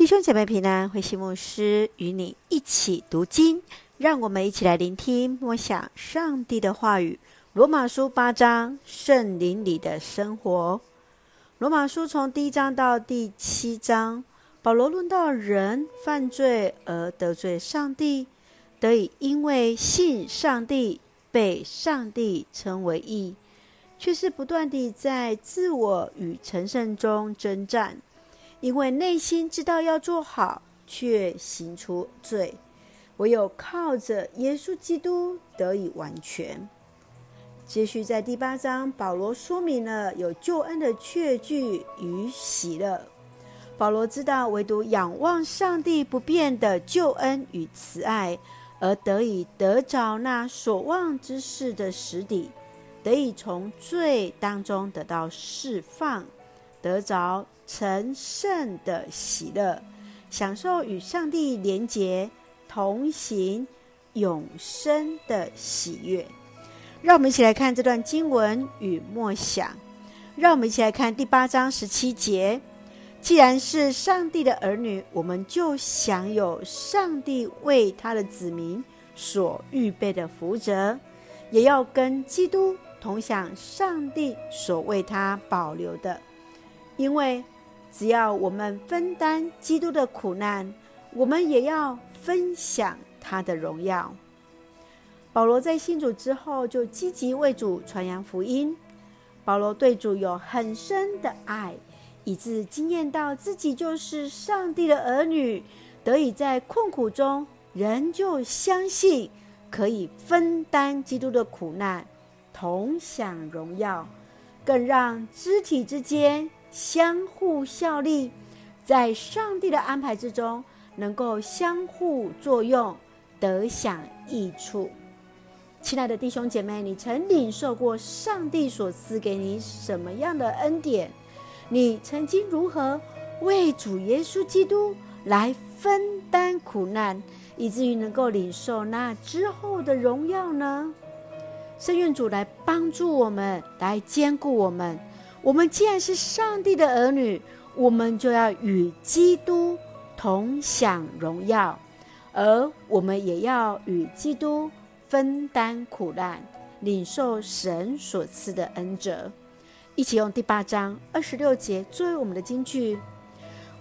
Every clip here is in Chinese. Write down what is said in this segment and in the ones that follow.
弟兄姐妹平安，慧馨牧师与你一起读经，让我们一起来聆听默想上帝的话语。罗马书八章，圣灵里的生活。罗马书从第一章到第七章，保罗论到人犯罪而得罪上帝，得以因为信上帝被上帝称为义，却是不断地在自我与成圣中征战。因为内心知道要做好，却行出罪，唯有靠着耶稣基督得以完全。接续在第八章，保罗说明了有救恩的确据与喜乐。保罗知道，唯独仰望上帝不变的救恩与慈爱，而得以得着那所望之事的实底，得以从罪当中得到释放，得着。成圣的喜乐，享受与上帝连结、同行、永生的喜悦。让我们一起来看这段经文与默想。让我们一起来看第八章十七节：既然是上帝的儿女，我们就享有上帝为他的子民所预备的福泽，也要跟基督同享上帝所为他保留的，因为。只要我们分担基督的苦难，我们也要分享他的荣耀。保罗在信主之后，就积极为主传扬福音。保罗对主有很深的爱，以致经验到自己就是上帝的儿女，得以在困苦中仍旧相信可以分担基督的苦难，同享荣耀，更让肢体之间。相互效力，在上帝的安排之中，能够相互作用，得享益处。亲爱的弟兄姐妹，你曾领受过上帝所赐给你什么样的恩典？你曾经如何为主耶稣基督来分担苦难，以至于能够领受那之后的荣耀呢？圣愿主来帮助我们，来坚固我们。我们既然是上帝的儿女，我们就要与基督同享荣耀，而我们也要与基督分担苦难，领受神所赐的恩泽。一起用第八章二十六节作为我们的金句：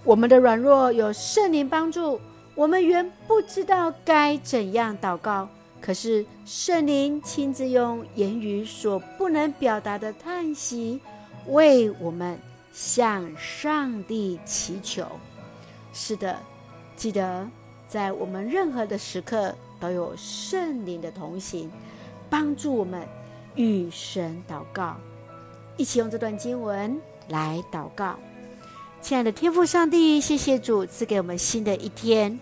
我们的软弱有圣灵帮助，我们原不知道该怎样祷告，可是圣灵亲自用言语所不能表达的叹息。为我们向上帝祈求。是的，记得在我们任何的时刻都有圣灵的同行，帮助我们与神祷告。一起用这段经文来祷告。亲爱的天父上帝，谢谢主赐给我们新的一天，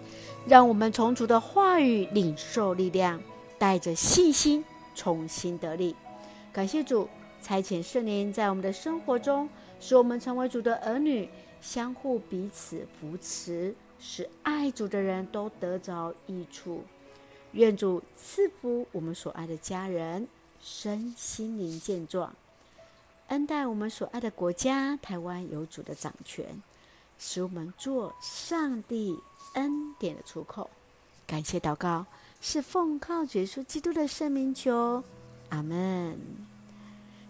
让我们从主的话语领受力量，带着信心重新得力。感谢主。差遣圣灵在我们的生活中，使我们成为主的儿女，相互彼此扶持，使爱主的人都得着益处。愿主赐福我们所爱的家人，身心灵健壮，恩待我们所爱的国家台湾有主的掌权，使我们做上帝恩典的出口。感谢祷告，是奉靠耶稣基督的圣名求，阿门。